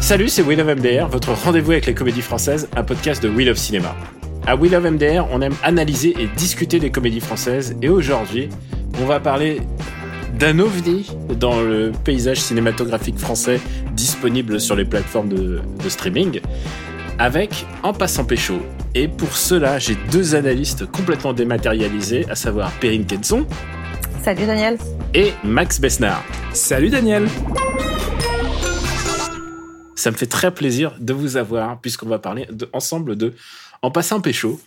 Salut, c'est Will of MDR, votre rendez-vous avec les comédies françaises, un podcast de Will of Cinéma. À Will of MDR, on aime analyser et discuter des comédies françaises et aujourd'hui, on va parler d'un ovni dans le paysage cinématographique français disponible sur les plateformes de, streaming avec En passant pécho. Et pour cela, j'ai deux analystes complètement dématérialisés, à savoir Perrine Kenson Salut Daniel. et Max Besnard. Salut Daniel Ça me fait très plaisir de vous avoir, puisqu'on va parler de- ensemble de En passant pécho.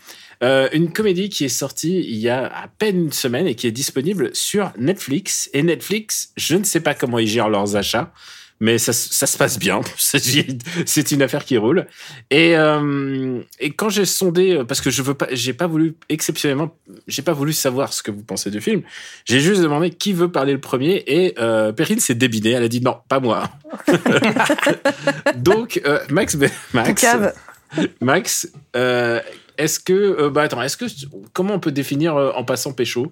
Euh, une comédie qui est sortie il y a à peine une semaine et qui est disponible sur Netflix. Et Netflix, je ne sais pas comment ils gèrent leurs achats, mais ça, se passe bien. C'est une affaire qui roule. Et, euh, et quand j'ai sondé, parce que je veux pas, j'ai pas voulu exceptionnellement, j'ai pas voulu savoir ce que vous pensez du film. J'ai juste demandé qui veut parler le premier et euh, Perrine s'est débinée. Elle a dit non, pas moi. Donc euh, Max, Max. Max, euh, est-ce que, euh, bah attends, est-ce que, comment on peut définir euh, en passant pécho?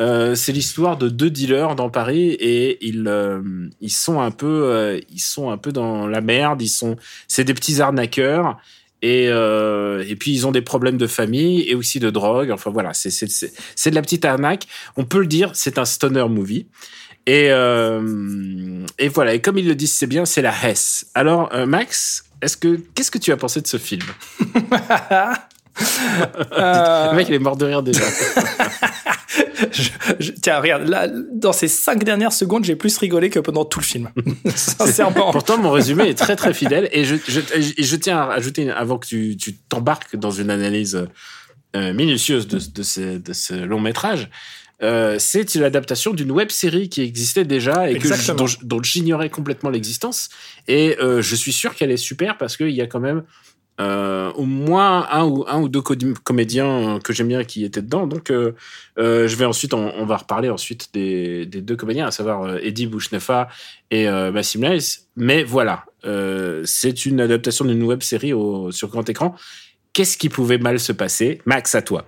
Euh, C'est l'histoire de deux dealers dans Paris et ils, euh, ils sont un peu, euh, ils sont un peu dans la merde. Ils sont, c'est des petits arnaqueurs. Et, euh, et puis ils ont des problèmes de famille et aussi de drogue. Enfin voilà, c'est c'est c'est c'est de la petite arnaque. On peut le dire, c'est un stoner movie. Et euh, et voilà. Et comme ils le disent, c'est bien, c'est la Hesse. Alors Max, est-ce que qu'est-ce que tu as pensé de ce film? Le mec, il est mort de rire déjà. Je- je- Tiens, regarde, là, dans ces cinq dernières secondes, j'ai plus rigolé que pendant tout le film. Sincèrement. Pourtant, mon résumé est très très fidèle. Et je, tiens à ajouter, avant que tu tu t'embarques dans une analyse euh, minutieuse de, de, ce, de ce long métrage, euh, c'est l'adaptation d'une web série qui existait déjà et que dont j'ignorais complètement l'existence. Et euh, je suis sûr qu'elle est super parce qu'il y a quand même euh, au moins un ou, un ou deux comédiens que j'aime bien qui étaient dedans. Donc, euh, euh, je vais ensuite, on, va reparler ensuite des, des deux comédiens, à savoir euh, Eddie Bouchneffa et euh, Massim Lice. Mais voilà, euh, c'est une adaptation d'une web série sur grand écran. Qu'est-ce qui pouvait mal se passer? Max, à toi.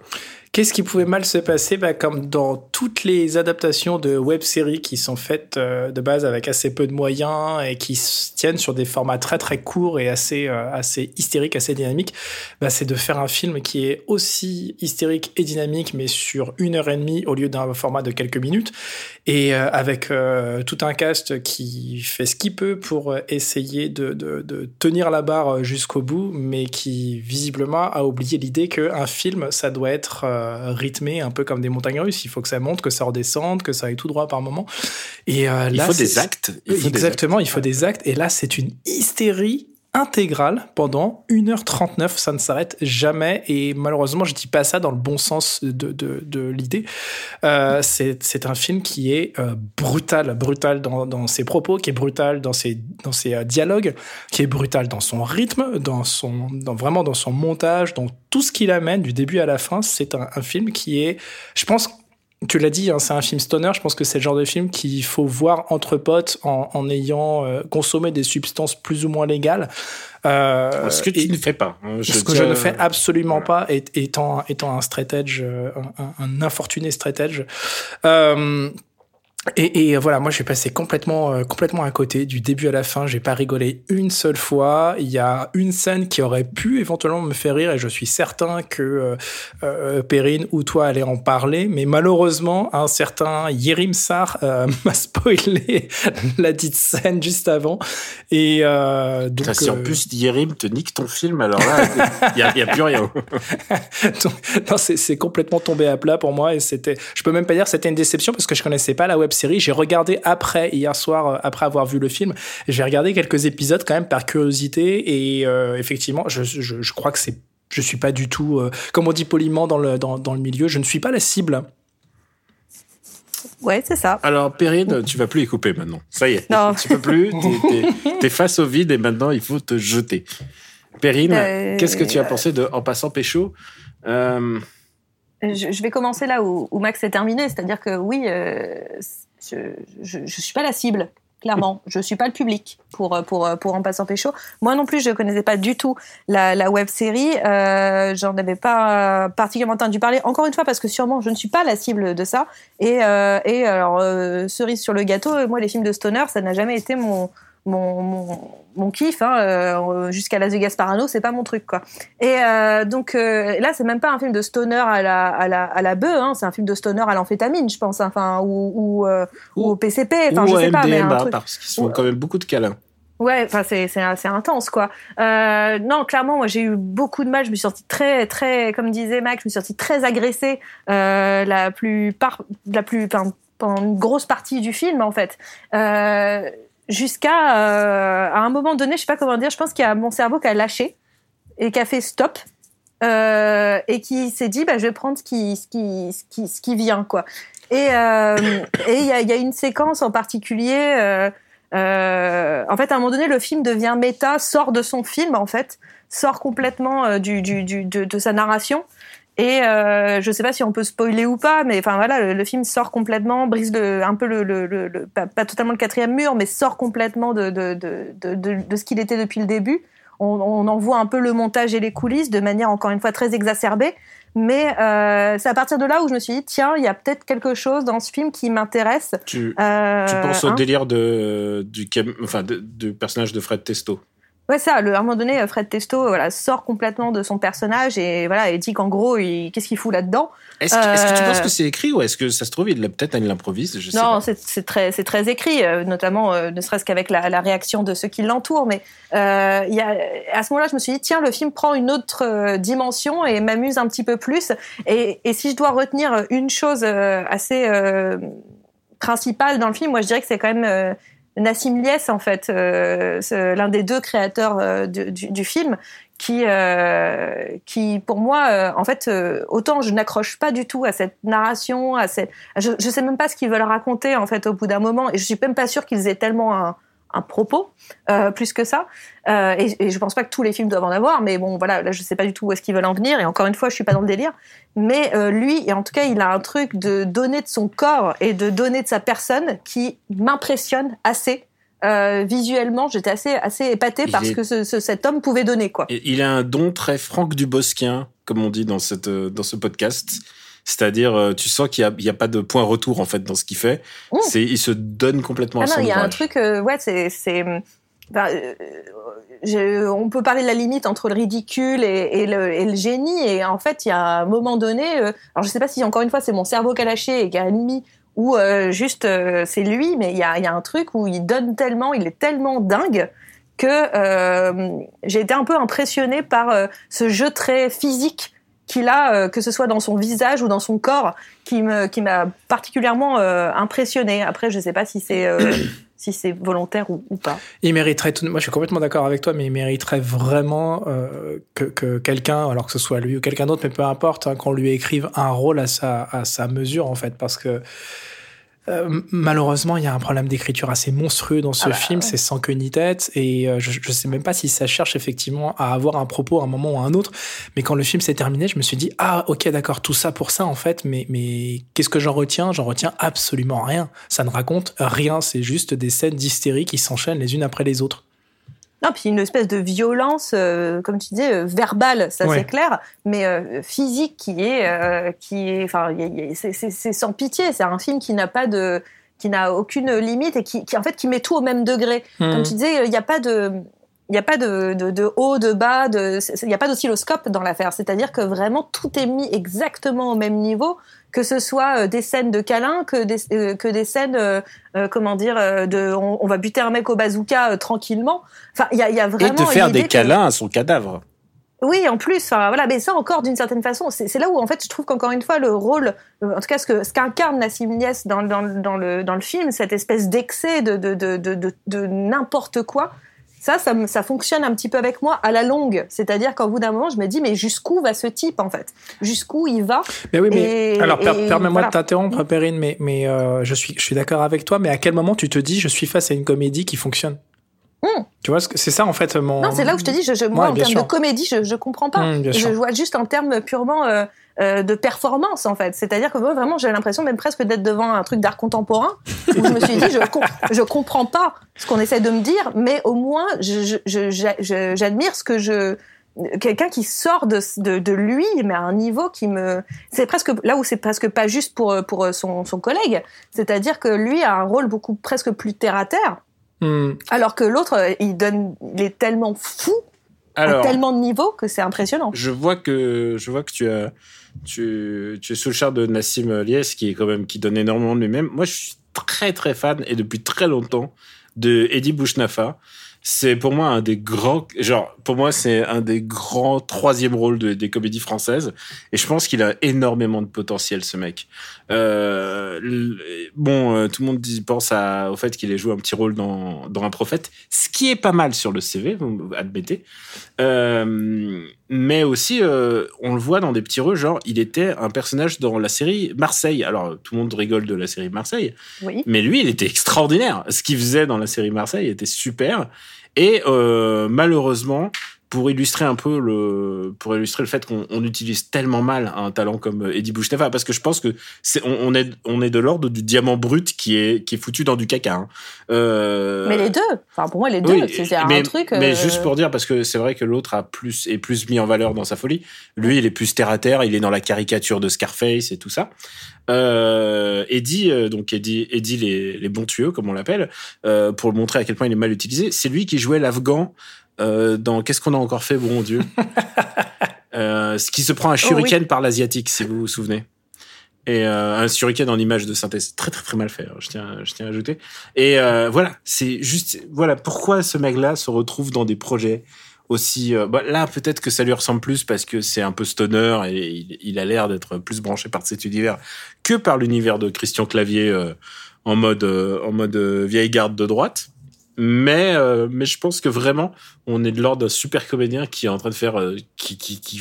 Qu'est-ce qui pouvait mal se passer bah, Comme dans toutes les adaptations de web-séries qui sont faites euh, de base avec assez peu de moyens et qui se tiennent sur des formats très très courts et assez, euh, assez hystériques, assez dynamiques, bah, c'est de faire un film qui est aussi hystérique et dynamique, mais sur une heure et demie au lieu d'un format de quelques minutes, et euh, avec tout un cast qui fait ce qu'il peut pour essayer de, de, de tenir la barre jusqu'au bout, mais qui visiblement a oublié l'idée qu'un film, ça doit être euh, rythmé un peu comme des montagnes russes. Il faut que ça monte, que ça redescende, que ça aille tout droit par moment. Et euh, Il là, faut des c'est- actes. Il faut des Exactement, actes. il faut des actes. Et là, c'est une hystérie intégrale pendant 1h39. Ça ne s'arrête jamais. Et malheureusement, je dis pas ça dans le bon sens de, de, l'idée. Euh, c'est un film qui est euh, brutal, brutal dans, dans ses propos, qui est brutal dans ses, dans ses euh, dialogues, qui est brutal dans son rythme, dans son, vraiment dans son montage, dans tout ce qu'il amène du début à la fin. C'est un film qui est, je pense, tu l'as dit, hein, c'est un film stoner. Je pense que c'est le genre de film qu'il faut voir entre potes en, en ayant euh, consommé des substances plus ou moins légales. Euh, Ce que tu ne fais pas. hein, ce que je ne fais absolument pas, étant, étant un straight edge, euh, un, un- un infortuné straight edge. Euh, et, et voilà, moi j'ai passé complètement, euh, complètement à côté du début à la fin. J'ai pas rigolé une seule fois. Il y a une scène qui aurait pu éventuellement me faire rire, et je suis certain que euh, euh, Perrine ou toi allez en parler. Mais malheureusement, un certain Yerim Sar euh, m'a spoilé la dite scène juste avant. Et euh, donc, Putain, si en euh, plus Yerim te nique ton film, alors là, il a, y a plus rien. Non, c'est c'est complètement tombé à plat pour moi et c'était, je peux même pas dire que c'était une déception parce que je connaissais pas la web série. J'ai regardé après hier soir, euh, après avoir vu le film, j'ai regardé quelques épisodes quand même par curiosité et euh, effectivement, je, je, je crois que c'est, je suis pas du tout, euh, comme on dit poliment dans le dans, dans le milieu, je ne suis pas la cible Ouais, c'est ça. Alors, Perrine, tu vas plus y couper maintenant. Ça y est. Non. Tu peux plus. T'es es, face au vide et maintenant il faut te jeter. Perrine, euh, qu'est-ce que tu as pensé de En passant pécho euh... je, vais commencer là où, Max est terminé, c'est-à-dire que oui, euh, je ne suis pas la cible clairement. Je suis pas le public pour pour pour en passant pécho. Moi non plus, je connaissais pas du tout la, la web série. Euh, J'en avais pas particulièrement entendu parler. Encore une fois, parce que sûrement je ne suis pas la cible de ça. Et euh, et alors cerise sur le gâteau, moi les films de stoner, ça n'a jamais été mon mon, mon, mon kiff hein, euh, jusqu'à Las Vegas Parano c'est pas mon truc quoi et euh, donc euh, là c'est même pas un film de stoner à la à la à la bœuf hein, c'est un film de stoner à l'amphétamine je pense enfin ou ou, ou, au PCP enfin je sais pas mais un truc... parce qu'ils sont quand même beaucoup de câlins Ouais, enfin c'est c'est intense quoi. Euh, non, clairement, moi j'ai eu beaucoup de mal. Je me suis sortie très très, comme disait Max, je me suis sortie très agressée euh, la plupart, la plus, pendant une grosse partie du film en fait. Euh, jusqu'à euh, à un moment donné, je sais pas comment dire, je pense qu'il y a mon cerveau qui a lâché et qui a fait stop euh, et qui s'est dit bah je vais prendre ce qui ce qui ce qui, ce qui vient quoi. Et euh, il y a, y a, une séquence en particulier. En fait, à un moment donné, le film devient méta, sort de son film en fait, sort complètement du, du, du de, sa narration et euh, je sais pas si on peut spoiler ou pas, mais enfin voilà, le, film sort complètement, brise le, un peu le, pas, pas, totalement le quatrième mur, mais sort complètement de, de, de, de, ce qu'il était depuis le début. On, on en voit un peu le montage et les coulisses de manière encore une fois très exacerbée. Mais euh, c'est à partir de là où je me suis dit, tiens, il y a peut-être quelque chose dans ce film qui m'intéresse. Tu, euh, tu penses au hein délire de, du, enfin, du personnage de Fred Testo Ouais, ça. Le, à un moment donné, euh, Fred Testo, voilà, sort complètement de son personnage et voilà, et dit qu'en gros, qu'est-ce qu'il fout là-dedans? Est-ce que, tu penses euh, que c'est écrit ou est-ce que ça se trouve, il peut-être il l'improvise Non, c'est très, c'est très écrit, euh, notamment ne serait-ce qu'avec la, la, réaction de ceux qui l'entourent. Mais euh, y a, à ce moment-là, je me suis dit, tiens, le film prend une autre dimension et m'amuse un petit peu plus. Et, et, si je dois retenir une chose assez principale dans le film, moi, je dirais que c'est quand même Nassim Lies, en fait, euh, l'un des deux créateurs euh, du, film, qui, euh, qui pour moi, en fait, autant je n'accroche pas du tout à cette narration, à cette, je, je sais même pas ce qu'ils veulent raconter en fait au bout d'un moment, et je suis même pas sûre qu'ils aient tellement un, un propos euh, plus que ça. Euh, et, et, je pense pas que tous les films doivent en avoir, mais bon, voilà, là, je sais pas du tout où est-ce qu'ils veulent en venir. Et encore une fois, je suis pas dans le délire. Mais euh, lui, et en tout cas, il a un truc de donner de son corps et de donner de sa personne qui m'impressionne assez. Visuellement, j'étais assez assez épatée parce que ce, ce, cet homme pouvait donner quoi. il a un don très Franck Dubosquien, comme on dit dans cette dans ce podcast. C'est-à-dire, euh, tu sens qu'il n'y a, a, pas de point retour en fait dans ce qu'il fait. Mmh. C'est, il se donne complètement ah à son Il y a un truc, euh, ouais, c'est, euh, on peut parler de la limite entre le ridicule et, et, le, et, le, génie. Et en fait, il y a un moment donné, euh, alors je sais pas si encore une fois c'est mon cerveau qui a lâché et qui a admis ou juste c'est lui, mais il y a, y a un truc où il donne tellement, il est tellement dingue que j'ai été un peu impressionnée par ce jeu très physique qu'il a, euh, que ce soit dans son visage ou dans son corps, qui me, qui m'a particulièrement euh, impressionné. Après, je ne sais pas si c'est euh, si c'est volontaire ou, ou, pas. Il mériterait, tout, moi je suis complètement d'accord avec toi, mais il mériterait vraiment euh, que, que quelqu'un, alors que ce soit lui ou quelqu'un d'autre, mais peu importe, hein, qu'on lui écrive un rôle à sa, à sa mesure en fait, parce que euh, malheureusement, il y a un problème d'écriture assez monstrueux dans ce ah bah, film, ouais. c'est sans queue ni tête, et euh, je, je sais même pas si ça cherche effectivement à avoir un propos à un moment ou à un autre, mais quand le film s'est terminé, je me suis dit, ah ok d'accord, tout ça pour ça en fait, mais, mais qu'est-ce que j'en retiens? J'en retiens absolument rien, ça ne raconte rien, c'est juste des scènes d'hystérie qui s'enchaînent les unes après les autres. Non, puis une espèce de violence, euh, comme tu disais, euh, verbale, ça ouais. c'est clair, mais euh, physique qui est, euh, qui est, enfin, c'est sans pitié. C'est un film qui n'a pas de, qui n'a aucune limite et qui, qui, en fait, qui met tout au même degré. Mmh. Comme tu disais, il n'y a pas de, il n'y a pas de, de, de, haut, de bas, il n'y a pas d'oscilloscope dans l'affaire. C'est-à-dire que vraiment tout est mis exactement au même niveau que ce soit euh, des scènes de câlins, que des, euh, que des scènes, euh, euh comment dire, de, on, on, va buter un mec au bazooka tranquillement. Enfin, il y a, y a vraiment. Et de faire des câlins que... à son cadavre. Oui, en plus, enfin voilà, mais ça encore d'une certaine façon, c'est là où en fait je trouve qu'encore une fois le rôle, en tout cas ce que ce qu'incarne Nassim Niès dans, dans, dans le dans le film, cette espèce d'excès de de de de, de, de n'importe quoi, Ça, ça, ça fonctionne un petit peu avec moi à la longue. C'est-à-dire qu'au bout d'un moment, je me dis, mais jusqu'où va ce type, en fait? Jusqu'où il va? Mais oui, mais Et- alors per- et permets-moi voilà. de t'interrompre, Perrine, mais mais euh, je suis je suis d'accord avec toi, mais à quel moment tu te dis je suis face à une comédie qui fonctionne? Hmm. Tu vois, c'est ça en fait mon. Non, c'est là où je te dis, je, je- moi, Ouais, en termes sûr. de comédie, je, je comprends pas. Hmm, je vois juste en termes purement euh, euh, de performance, en fait. C'est-à-dire que moi, vraiment, j'ai l'impression même presque d'être devant un truc d'art contemporain, où je me suis dit, je, com- je comprends pas ce qu'on essaie de me dire, mais au moins, j'admire ce que je quelqu'un qui sort de, de, de lui mais à un niveau qui me c'est presque là où c'est presque pas juste pour pour son, son collègue c'est-à-dire que lui a un rôle beaucoup presque plus terre à terre Hmm. alors que l'autre, il donne, il est tellement fou, à tellement de niveaux que c'est impressionnant. je vois que je vois que tu as tu, tu es sous le char de Nassim Lies qui est quand même qui donne énormément de lui-même. Moi, je suis très très fan et depuis très longtemps de Eddie Bouchnafa. C'est pour moi un des grands, genre pour moi c'est un des grands troisième rôles de- des comédies françaises et je pense qu'il a énormément de potentiel ce mec. Euh, bon, euh, tout le monde pense à, au fait qu'il ait joué un petit rôle dans, dans un prophète, ce qui est pas mal sur le CV, vous admettez. Euh, mais aussi, euh, on le voit dans des petits rôles, genre, il était un personnage dans la série Marseille. Alors, tout le monde rigole de la série Marseille, Oui. mais lui, il était extraordinaire. Ce qu'il faisait dans la série Marseille était super. Et euh, malheureusement, pour illustrer un peu le, pour illustrer le fait qu'on on utilise tellement mal un talent comme euh, Eddie Bouchnefa, parce que je pense que c'est, on, on est, on est de l'ordre du diamant brut qui est, qui est foutu dans du caca. hein. Euh, Mais les deux, enfin pour moi les deux, oui, c'est un mais, truc. mais euh, juste pour dire, parce que c'est vrai que l'autre a plus est plus mis en valeur dans sa folie. Lui, il est plus terre à terre. Il est dans la caricature de Scarface et tout ça. Euh, Eddie, euh, donc Eddie, Eddie les, les bons tuyaux, comme on l'appelle, euh, pour le montrer à quel point il est mal utilisé. C'est lui qui jouait l'Afghan euh, dans Qu'est-ce qu'on a encore fait, bon Dieu. euh, ce qui se prend un shuriken par l'asiatique, si vous vous souvenez. Et euh, un shuriken en image de synthèse, très très très mal fait. hein, Je tiens, je tiens à ajouter. Et euh, voilà, c'est juste, voilà, pourquoi ce mec-là se retrouve dans des projets aussi. euh, bah, là, peut-être que ça lui ressemble plus parce que c'est un peu stoner et il, il a l'air d'être plus branché par cet univers que par l'univers de Christian Clavier euh, en mode, euh, en mode euh, vieille garde de droite. Mais, euh, mais je pense que vraiment, on est de l'ordre d'un super comédien qui est en train de faire, euh, qui, qui, qui,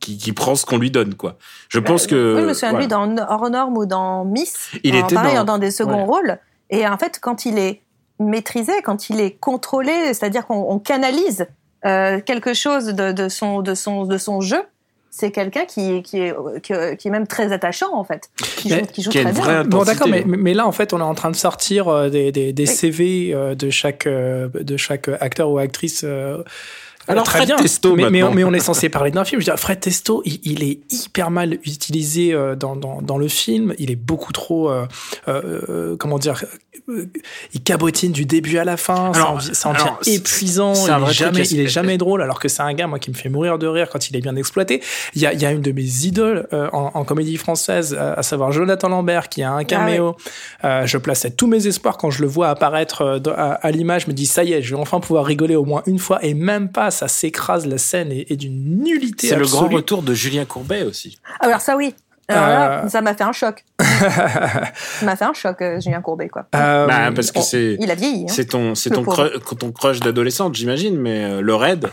qui, qui prend ce qu'on lui donne, quoi. Je pense que. Euh, Oui, je me souviens de lui dans Hors norme ou dans Miss. Il en- était pareil, dans- dans des seconds ouais. rôles. Et en fait, quand il est maîtrisé, quand il est contrôlé, c'est-à-dire qu'on on canalise euh, quelque chose de, de son, de, son, de son jeu, c'est quelqu'un qui, qui, est, qui, qui est même très attachant, en fait. Qui Mais joue, qui joue qui très bien. Bon, d'accord, mais, mais là, en fait, on est en train de sortir euh, des, des, des Oui. CV euh, de chaque, euh, de chaque acteur ou actrice. Alors, très Fred bien. Testo, mais, mais, maintenant. mais on est censé parler d'un film. Je veux dire, Fred Testo, il, il est hyper mal utilisé euh, dans, dans, dans le film. Il est beaucoup trop, euh, euh, comment dire, euh, il cabotine du début à la fin. ça en, ça en alors, devient épuisant. c'est Il un est, jamais, il est jamais drôle, alors que c'est un gars, moi, qui me fait mourir de rire quand il est bien exploité. Il y a, il y a une de mes idoles euh, en, en comédie française, à savoir Jonathan Lambert, qui a un caméo. Euh, je plaçais tous mes espoirs quand je le vois apparaître euh, à, à l'image. Je me dis, ça y est, je vais enfin pouvoir rigoler au moins une fois. Et même pas, ça s'écrase. La scène est, est d'une nullité C'est le grand retour de Julien Courbet aussi. Alors ça, oui. Alors là, Euh. ça m'a fait un choc. ça m'a fait un choc, euh, Julien Courbet, quoi. Euh, Bah, parce que c'est Il a vieilli. Hein. c'est ton c'est ton ton crush d'adolescente, j'imagine, mais euh, le raid.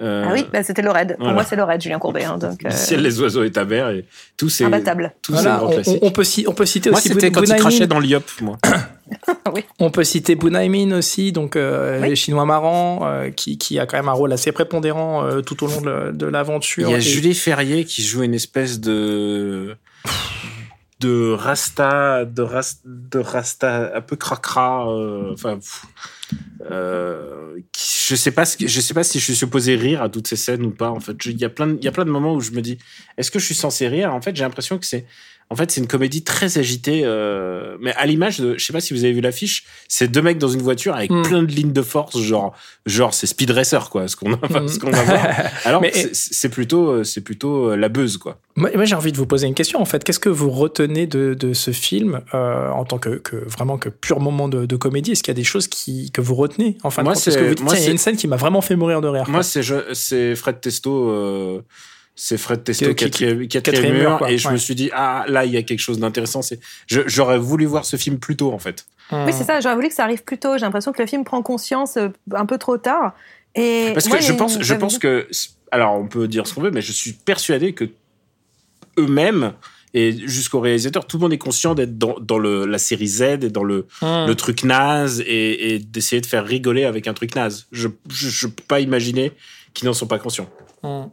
Euh, Ah oui, bah, c'était le raid. Pour voilà. moi, c'est le raid, Julien Courbet. Hein, donc, euh, ciel, les oiseaux et ta mère et tous ces imbattable. tous Voilà, on, on- peut, ci- on peut citer Moi, aussi c'était Bun- quand il crachait dans l'IOP, moi. On peut citer Bunaimin aussi, donc euh, Oui. les Chinois marrants, euh, qui, qui a quand même un rôle assez prépondérant euh, tout au long de, de l'aventure. Il y a Et- Julie Ferrier qui joue une espèce de de rasta de rasta, de rasta un peu cracra euh, enfin euh, je sais pas je sais pas si je suis supposé rire à toutes ces scènes ou pas en fait. Il y a plein il y a plein de moments où je me dis est-ce que je suis censé rire? En fait j'ai l'impression que c'est en fait c'est une comédie très agitée euh, mais à l'image de je sais pas si vous avez vu l'affiche c'est deux mecs dans une voiture avec Mm. plein de lignes de force genre genre c'est Speed Racer quoi ce qu'on va Mm. ce qu'on va voir alors c'est- plutôt euh, c'est plutôt euh, la buzz quoi Moi, moi, j'ai envie de vous poser une question. En fait, qu'est-ce que vous retenez de, de ce film euh, en tant que, que vraiment que pur moment de, de comédie? Est-ce qu'il y a des choses qui, que vous retenez En fin de Moi, c'est- vous dites, moi, tiens, il y a c'est- une scène qui m'a vraiment fait mourir de rire. Moi, c'est c'est Fred Testo. euh, c'est Fred Testo Qui- qui- quatrième, quatrième quatrième mur, mur, quoi. et je Ouais. me suis dit ah là il y a quelque chose d'intéressant c'est j'aurais voulu voir ce film plus tôt en fait Oui, c'est ça. J'aurais voulu que ça arrive plus tôt. J'ai l'impression que le film prend conscience euh, un peu trop tard. Et Parce moi, que je a pense, une- je pense que, alors on peut dire ce qu'on veut, mais je suis persuadé que eux-mêmes et jusqu'au réalisateur, tout le monde est conscient d'être dans, dans le, la série Z et dans le, Hmm. le truc naze et, et d'essayer de faire rigoler avec un truc naze. Je je peux pas imaginer qu'ils n'en sont pas conscients. Hmm.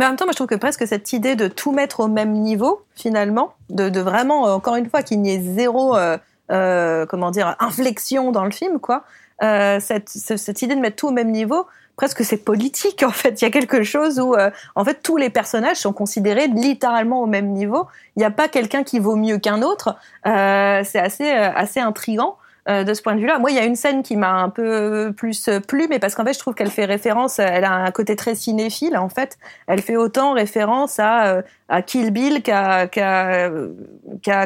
Mais en même temps, moi, je trouve que presque cette idée de tout mettre au même niveau, finalement, de, de vraiment, euh, encore une fois, qu'il n'y ait zéro, euh, euh, comment dire, inflexion dans le film, quoi. Euh, cette, ce- cette idée de mettre tout au même niveau, presque c'est politique, en fait. Il y a quelque chose où, euh, en fait, tous les personnages sont considérés littéralement au même niveau. Il n'y a pas quelqu'un qui vaut mieux qu'un autre. Euh, c'est assez, assez intrigant. Euh, de ce point de vue-là. Moi, il y a une scène qui m'a un peu plus plu, mais parce qu'en fait, je trouve qu'elle fait référence, elle a un côté très cinéphile, en fait. Elle fait autant référence à, euh, Kill Bill qu'à, qu'à, euh,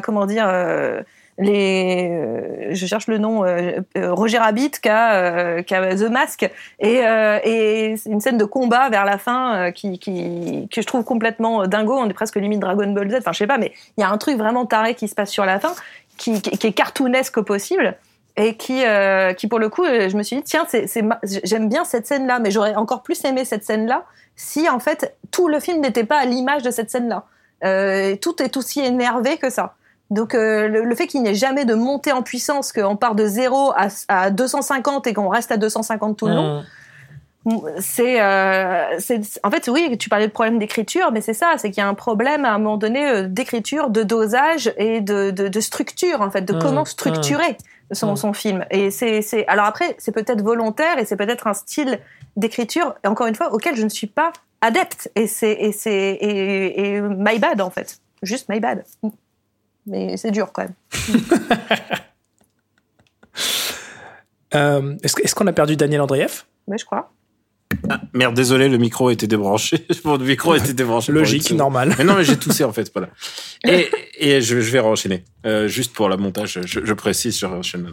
comment dire, euh, les, euh, je cherche le nom, euh, euh, Roger Rabbit qu'à, euh, qu'à The Mask. Et, euh, et c'est une scène de combat vers la fin euh, qui, qui, que je trouve complètement dingo. On est presque limite Dragon Ball Z. Enfin, je sais pas, mais il y a un truc vraiment taré qui se passe sur la fin, qui, qui, qui est cartoonesque au possible et qui, euh, qui pour le coup, euh, je me suis dit tiens, c'est, c'est, ma- j'aime bien cette scène-là, mais j'aurais encore plus aimé cette scène-là si en fait tout le film n'était pas à l'image de cette scène-là. Euh, tout est aussi énervé que ça. Donc euh, le, le fait qu'il n'y ait jamais de montée en puissance, qu'on part de 0 à, à 250 et qu'on reste à 250 tout le long, c'est, euh, c'est, en fait, oui, tu parlais de problème d'écriture, mais c'est ça, c'est qu'il y a un problème à un moment donné euh, d'écriture, de dosage et de, de, de structure, en fait, de Mm, comment structurer son, son film. Et c'est, c'est, alors après, c'est peut-être volontaire et c'est peut-être un style d'écriture, encore une fois, auquel je ne suis pas adepte. Et c'est, et c'est, et, et my bad, en fait. Juste my bad. Mais c'est dur quand même. Euh, est-ce, qu'on a perdu Daniel Andreev? Mais je crois. Merde, désolé, le micro était débranché. Mon micro était débranché. Logique, normal. Mais non, mais j'ai toussé en fait, voilà. Et, et je, je vais enchaîner. Euh, juste pour la montage, je, je précise, je enchaîne.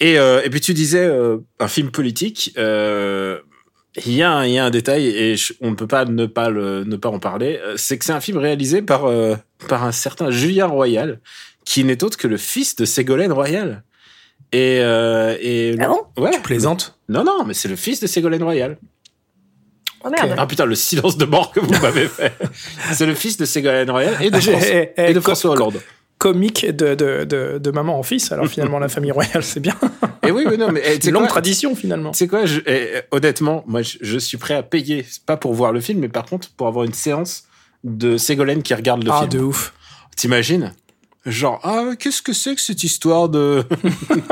Et, euh, et puis tu disais euh, un film politique. euh, Il y, a un- il y a un détail et je- on ne peut pas ne pas le, ne pas en parler. euh, C'est que c'est un film réalisé par euh, par un certain Julien Royal, qui n'est autre que le fils de Ségolène Royal. Et, euh, et Ah bon? Ouais. Tu plaisantes? Non, non, mais c'est le fils de Ségolène Royal. Oh merde. Ah putain, le silence de mort que vous m'avez fait. c'est le fils de Ségolène Royal et de, François, eh, eh, et de co- François Hollande. Comique de, de, de, de maman en fils, alors finalement la famille royale c'est bien. Et oui, mais non, mais eh, C'est longue quoi, tradition finalement. Sais quoi, je- eh, honnêtement, moi, je, je suis prêt à payer, pas pour voir le film, mais par contre pour avoir une séance de Ségolène qui regarde le Ah, film. de ouf. T'imagines? Genre, ah, qu'est-ce que c'est que cette histoire de.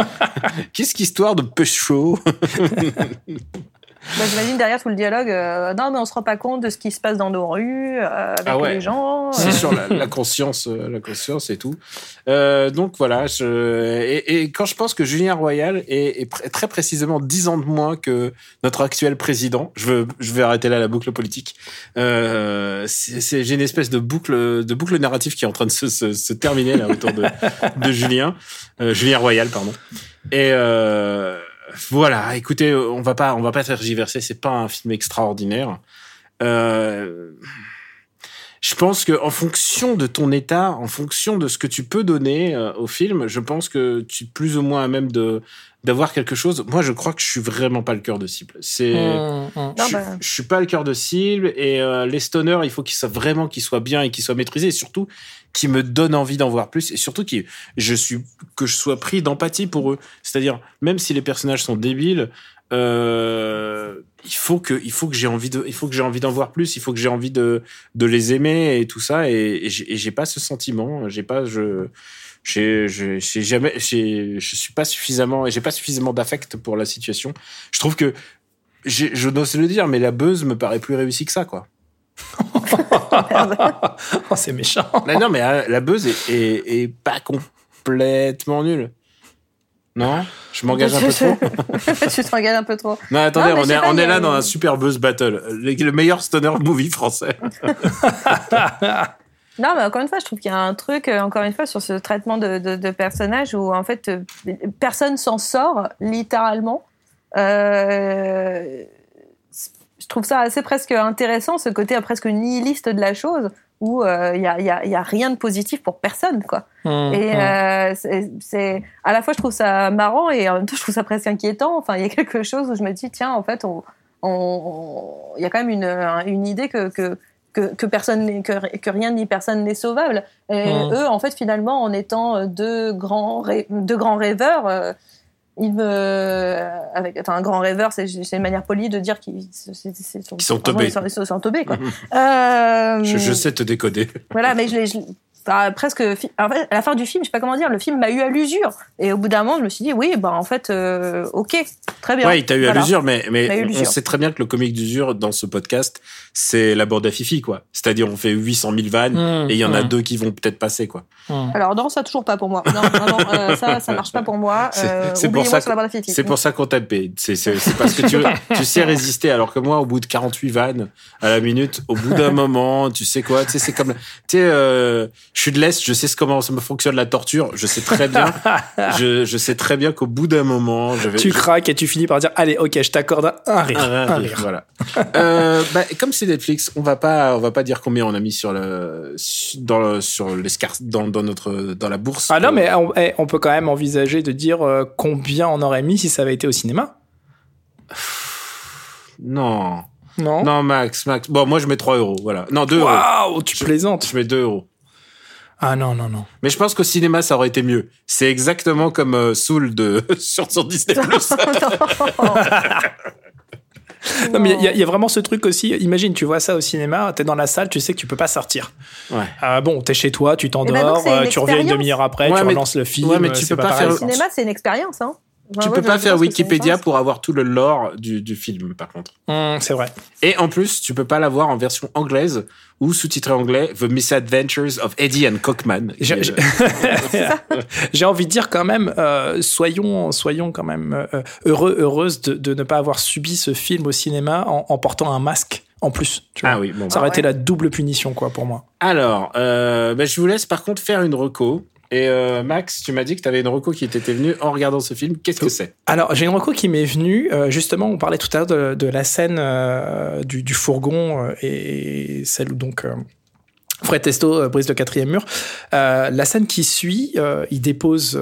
qu'est-ce qu'histoire de pécho Bah, J'imagine derrière tout le dialogue, euh, non mais on se rend pas compte de ce qui se passe dans nos rues, euh, avec Ah ouais. les gens. C'est euh. sur la, la conscience, euh, la conscience et tout. Donc voilà, je, et, et quand je pense que Julien Royal est, est pr- très précisément dix ans de moins que notre actuel président, je, veux, je vais arrêter là la boucle politique. C'est, j'ai une espèce de boucle, de boucle narrative qui est en train de se, se, se terminer là autour de, de Julien, Julien Royal, pardon. Et euh, voilà, écoutez, on va pas, on va pas tergiverser. C'est pas un film extraordinaire. Euh, je pense que en fonction de ton état, en fonction de ce que tu peux donner euh, au film, je pense que tu es plus ou moins à même de d'avoir quelque chose. Moi, je crois que je suis vraiment pas le cœur de cible. C'est. Non, je, bah. je suis pas le cœur de cible et euh, les stoners, il faut qu'ils soient vraiment qu'ils soient bien et qu'ils soient maîtrisés et surtout qui me donnent envie d'en voir plus et surtout qui je suis que je sois pris d'empathie pour eux. C'est-à-dire même si les personnages sont débiles, euh, il faut que il faut que j'ai envie de il faut que j'ai envie d'en voir plus, il faut que j'ai envie de de les aimer et tout ça et, et j'ai pas ce sentiment, j'ai pas je j'ai jamais j'ai je suis pas suffisamment j'ai pas suffisamment d'affect pour la situation. Je trouve que je n'ose le dire, mais la buzz me paraît plus réussie que ça, quoi. Oh, c'est méchant. Mais non, mais euh, la buzz est, est, est pas complètement nulle. Non Je m'engage un peu trop tu te regardes un peu trop. Non, attendez, Non, on, est, pas, on là une- dans un super buzz battle. Le, le meilleur stoner movie français. Non, mais encore une fois, je trouve qu'il y a un truc, euh, encore une fois, sur ce traitement de, de, de personnages où, en fait, euh, personne s'en sort, littéralement. Euh, je trouve ça assez presque intéressant, ce côté presque nihiliste de la chose, où il y, a, y, a, y, a, rien de positif pour personne, quoi. Mmh, et mmh. c'est à la fois je trouve ça marrant et en même temps je trouve ça presque inquiétant. Enfin, il y a quelque chose où je me dis tiens, en fait, on, il y a quand même une, une idée que, que que, que, personne que, que, rien ni personne n'est sauvable. Et mmh. eux, en fait, finalement, en étant deux grands, deux grands rêveurs, il me, avec, enfin, un grand rêveur, c'est une manière polie de dire qu'ils sont, sont tombés. Ils sont, tombés, quoi. euh, je, je, sais te décoder. Voilà, mais je, je presque en fait, à la fin du film, je sais pas comment dire, le film m'a eu à l'usure. Et au bout d'un moment, je me suis dit oui, bah en fait, euh, ok, très bien. Ouais, il t'a eu à l'usure, mais mais on sait très bien que le comique d'usure dans ce podcast, c'est la bande à Fifi, quoi. C'est-à-dire, on fait 800 000 vannes mmh, et il y en a mmh. deux qui vont peut-être passer, quoi. Mmh. Alors non, ça toujours pas pour moi. Non, vraiment, euh, ça, ça marche pas pour moi. c'est euh, pour ça. C'est pour ça qu'on t'a payé. C'est parce que tu, tu sais résister, alors que moi, au bout de 48 vannes à la minute, au bout d'un moment, tu sais quoi, tu sais, c'est comme, tu sais je suis de l'Est, je sais comment ça me fonctionne la torture, je sais très bien, je, je, sais très bien qu'au bout d'un moment, je vais... Tu craques et tu finis par dire, allez, ok, je t'accorde un rire. Un, rire, Voilà. euh, bah, comme c'est Netflix, on va pas, on va pas dire combien on a mis sur le, dans le, sur l'escar, dans, dans notre, dans la bourse. Ah non, mais on, eh, on, peut quand même envisager de dire euh, combien on aurait mis si ça avait été au cinéma? Non. Non? Non, Max, Max. Bon, moi, je mets 3 euros, voilà. Non, 2 euros. Waouh, tu plaisantes. Je mets 2 euros. Ah non, non, non. Mais je pense qu'au cinéma, ça aurait été mieux. C'est exactement comme euh, Soul de, sur, sur Disney+. non, mais il y, y, a vraiment ce truc aussi. Imagine, tu vois ça au cinéma, t'es dans la salle, tu sais que tu peux pas sortir. Ouais. Euh, bon, t'es chez toi, tu t'endors, euh, tu reviens une demi-heure après, tu relances le film. Ouais, mais tu peux pas, faire. Le cinéma, c'est une expérience, hein. Tu peux pas faire Wikipédia pour avoir tout le lore du, du film, par contre. Mmh, c'est vrai. Et en plus, tu peux pas l'avoir en version anglaise ou sous-titré anglais The Misadventures of Eddie and Cockman. J'ai envie de dire quand même, euh, soyons, soyons quand même euh, heureux, heureuses de, de, ne pas avoir subi ce film au cinéma en, en portant un masque en plus. Tu vois. Ah oui, bon, ça aurait ah été la double punition quoi pour moi. Alors, euh, bah, je vous laisse par contre faire une reco. Et euh, Max, tu m'as dit que tu avais une reco qui t'était venue en regardant ce film. Qu'est-ce que c'est? Alors, j'ai une reco qui m'est venue, euh, justement, on parlait tout à l'heure de, de, la scène euh, du, du, fourgon euh, et celle où donc... Euh, Fred Testo brise le quatrième mur. la scène qui suit, il dépose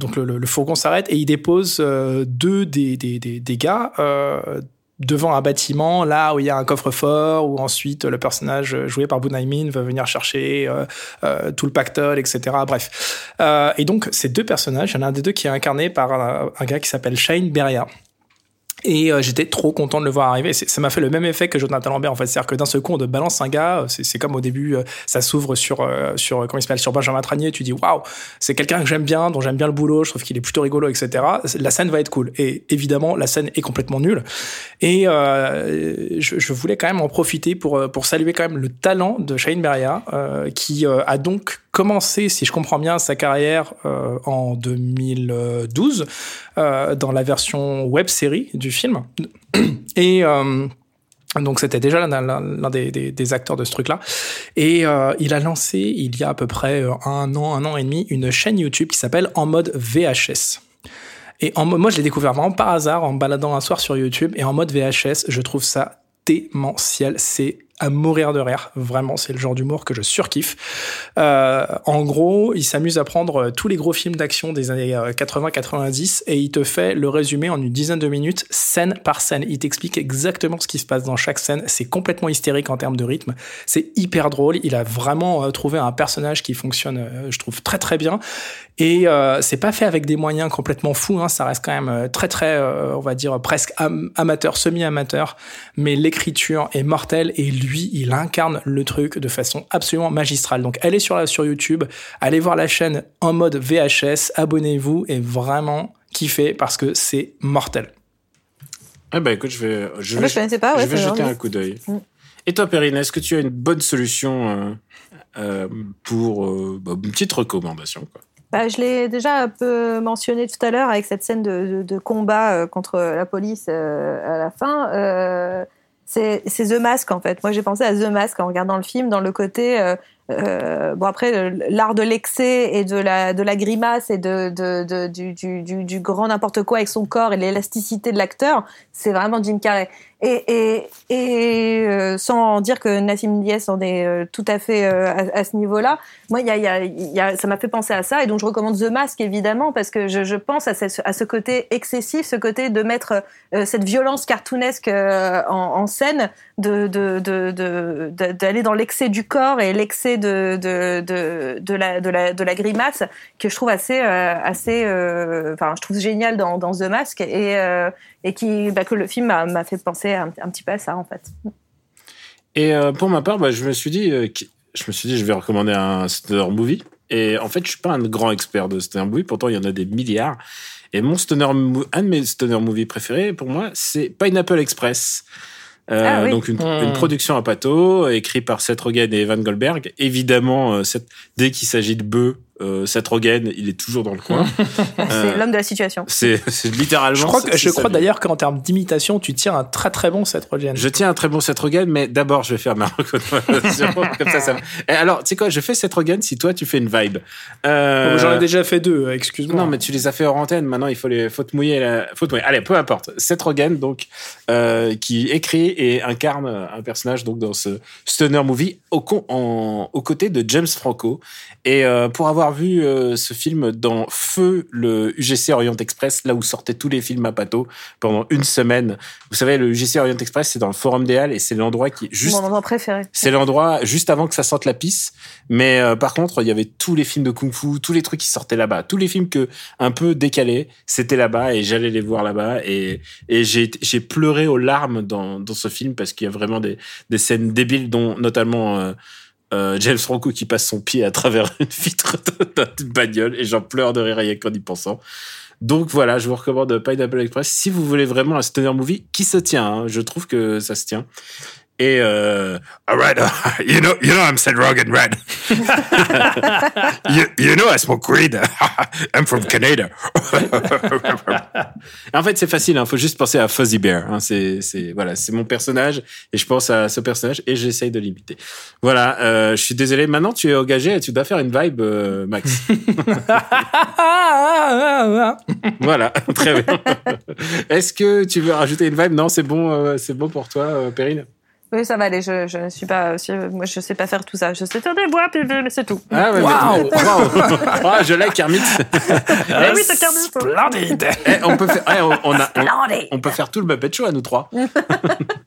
donc le, le, le fourgon s'arrête et il dépose deux des, des, des, des gars devant un bâtiment, là où il y a un coffre-fort, où ensuite le personnage joué par Bunaimin va venir chercher euh, euh, tout le pactole, etc. Bref. Euh, et donc, ces deux personnages, il y en a un des deux qui est incarné par un, un gars qui s'appelle Shane Beria. Et euh, j'étais trop content de le voir arriver. Ça m'a fait le même effet que Jonathan Lambert en fait, c'est-à-dire que d'un seul coup on te balance un gars, c'est comme au début, euh, ça s'ouvre sur euh, sur comment il s'appelle sur Benjamin Tranier, tu dis waouh, c'est quelqu'un que j'aime bien, dont j'aime bien le boulot, je trouve qu'il est plutôt rigolo, etc. La scène va être cool. Et évidemment la scène est complètement nulle. Et euh, je, je, voulais quand même en profiter pour pour saluer quand même le talent de Shane Beria, euh, qui a donc commencé, si je comprends bien, sa carrière euh, en 2012 euh, dans la version web série du film. Et euh, donc c'était déjà l'un des, acteurs de ce truc-là. Et euh, il a lancé, il y a à peu près un an, un an et demi, une chaîne YouTube qui s'appelle En mode VHS. Et en, moi, je l'ai découvert vraiment par hasard en baladant un soir sur YouTube. Et en mode VHS, je trouve ça démentiel. C'est à mourir de rire. Vraiment, c'est le genre d'humour que je surkiffe. Euh, en gros, il s'amuse à prendre tous les gros films d'action des années 80-90 et il te fait le résumé en une dizaine de minutes, scène par scène. Il t'explique exactement ce qui se passe dans chaque scène. C'est complètement hystérique en termes de rythme. C'est hyper drôle. Il a vraiment euh, trouvé un personnage qui fonctionne, euh, je trouve, très très bien. Et euh, c'est pas fait avec des moyens complètement fous. Hein. Ça reste quand même très très, on va dire presque am amateur, semi-amateur. Mais l'écriture est mortelle et lui lui, il incarne le truc de façon absolument magistrale. Donc allez sur, la, sur YouTube, allez voir la chaîne en mode VHS, abonnez-vous et vraiment kiffez parce que c'est mortel. Ah bah écoute, je vais, je Ah, vais, je connaissais pas, ouais, je vais jeter un coup d'œil. Mm. Et toi, Perrine, est-ce que tu as une bonne solution euh, euh, pour euh, bah, une petite recommandation quoi? Bah, je l'ai déjà un peu mentionné tout à l'heure avec cette scène de, de, de combat euh, contre la police euh, à la fin. Euh, c'est c'est The Mask en fait. Moi j'ai pensé à The Mask en regardant le film dans le côté euh, bon après l'art de l'excès et de la de la grimace et de, de, de du, du, grand n'importe quoi avec son corps et l'élasticité de l'acteur, c'est vraiment Jim Carrey. Et, et, et euh, sans dire que Nassim Diaz en est euh, tout à fait euh, à, ce moi, a, y a, ça m'a fait penser à ça. Et donc, je recommande The Mask, évidemment, parce que je, pense à ce, à ce côté excessif, ce côté de mettre cette violence cartoonesque en, scène, de, de, de, d'aller dans l'excès du corps et l'excès de, de, de, la, de, la, de la grimace, que je trouve assez, assez enfin, je trouve génial dans, The Mask. Et, et qui, bah, que le film m'a fait penser un, petit peu à ça en fait. Et euh, pour ma part, bah, je me suis dit, euh, je me suis dit, je vais recommander un stoner movie. Et en fait, je suis pas un grand expert de stoner movie. Pourtant, il y en a des milliards. Et mon stoner, un de mes stoner movies préférés, pour moi, c'est Pineapple Express. Euh, ah donc une, une, hmm. production à pato, écrit par Seth Rogen et Evan Goldberg. Évidemment, cette, dès qu'il s'agit de bœufs, euh, Seth Rogen, il est toujours dans le coin. c'est euh, l'homme de la situation. C'est littéralement. Je crois, que, je crois d'ailleurs qu'en termes d'imitation, tu tiens un très très bon Seth Rogen. Je tiens un très bon Seth Rogen, mais d'abord, je vais faire ma recommandation. comme ça, ça... Et alors, tu sais quoi, je fais Seth Rogen si toi, tu fais une vibe. Euh... J'en ai déjà fait deux, excuse-moi. Non, mais tu les as fait hors antenne. Maintenant, il faut les, faut te mouiller. La... Faut te mouiller. Allez, peu importe. Seth Rogen, donc, euh, qui écrit et incarne un personnage donc dans ce stoner movie au, en, aux côtés de James Franco. Et euh, pour avoir vu euh, ce film dans Feu, le UGC Orient Express, là où sortaient tous les films à Pato pendant une semaine. Vous savez, le UGC Orient Express, c'est dans le Forum des Halles et c'est l'endroit qui juste. Mon endroit préféré. C'est l'endroit juste avant que ça sorte la pisse. Mais euh, par contre, il y avait tous les films de kung-fu, tous les trucs qui sortaient là-bas, tous les films que un peu décalés, c'était là-bas et j'allais les voir là-bas et et j'ai j'ai pleuré aux larmes dans dans ce film parce qu'il y a vraiment des des scènes débiles dont notamment euh, James Franco qui passe son pied à travers une vitre d'une bagnole et j'en pleure de rire rien qu'en y pensant. Donc voilà, je vous recommande Pineapple Express si vous voulez vraiment un stoner movie qui se tient. Hein, je trouve que ça se tient. Et euh, alright, uh, you know, you know, I'm Seth Rogen, right? you, you know, I smoke weed. I'm from Canada. en fait, c'est facile. Il hein, faut juste penser à Fuzzy Bear. Hein, c'est, c'est voilà, c'est mon personnage et je pense à ce personnage et j'essaye de l'imiter. Voilà. Euh, je suis désolé. Maintenant, tu es engagé et tu dois faire une vibe, euh, Max. voilà, très bien. Est-ce que tu veux rajouter une vibe? Non, c'est bon, euh, c'est bon pour toi, euh, Perrine? Oui, ça va aller. Je, je ne suis pas. Moi, je sais pas faire tout ça. Je sais faire des voix, mais c'est tout. Ah ouais, wow, wow. oh, je l'ai, Kermit. eh oui, c'est Kermit. Splendide. Eh, on peut faire. Eh, on, on, a, on, on, peut faire tout le Muppet Show à nous trois.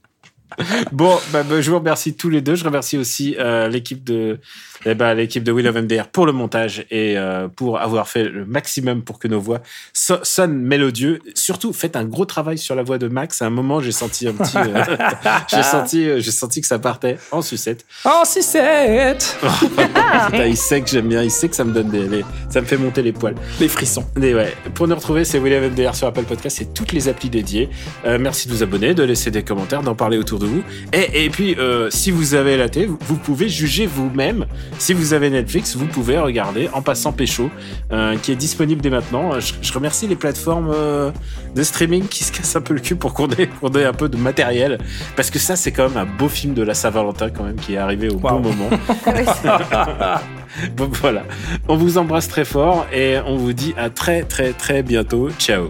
bon, bah, bah, je vous remercie tous les deux. Je remercie aussi euh, l'équipe de eh ben, l'équipe de Will of MDR pour le montage et euh, pour avoir fait le maximum pour que nos voix sonnent mélodieux. Surtout, faites un gros travail sur la voix de Max. À un moment, j'ai senti un petit, euh, j'ai senti, euh, j'ai senti que ça partait en sucette. En sucette. il sait que j'aime bien. Il sait que ça me donne des, ça me fait monter les poils, les frissons. Et ouais. Pour nous retrouver, c'est Will of MDR sur Apple Podcast et toutes les applis dédiées. merci de vous abonner, de laisser des commentaires, d'en parler autour de vous. Et, et puis, si vous avez la télé, vous pouvez juger vous-même si vous avez Netflix, vous pouvez regarder En passant pécho, euh, qui est disponible dès maintenant. Je, remercie les plateformes euh, de streaming qui se cassent un peu le cul pour qu'on ait, ait, un peu de matériel, parce que ça, c'est quand même un beau film de la Saint-Valentin quand même qui est arrivé au bon moment. bon, voilà. On vous embrasse très fort et on vous dit à très très très bientôt. Ciao.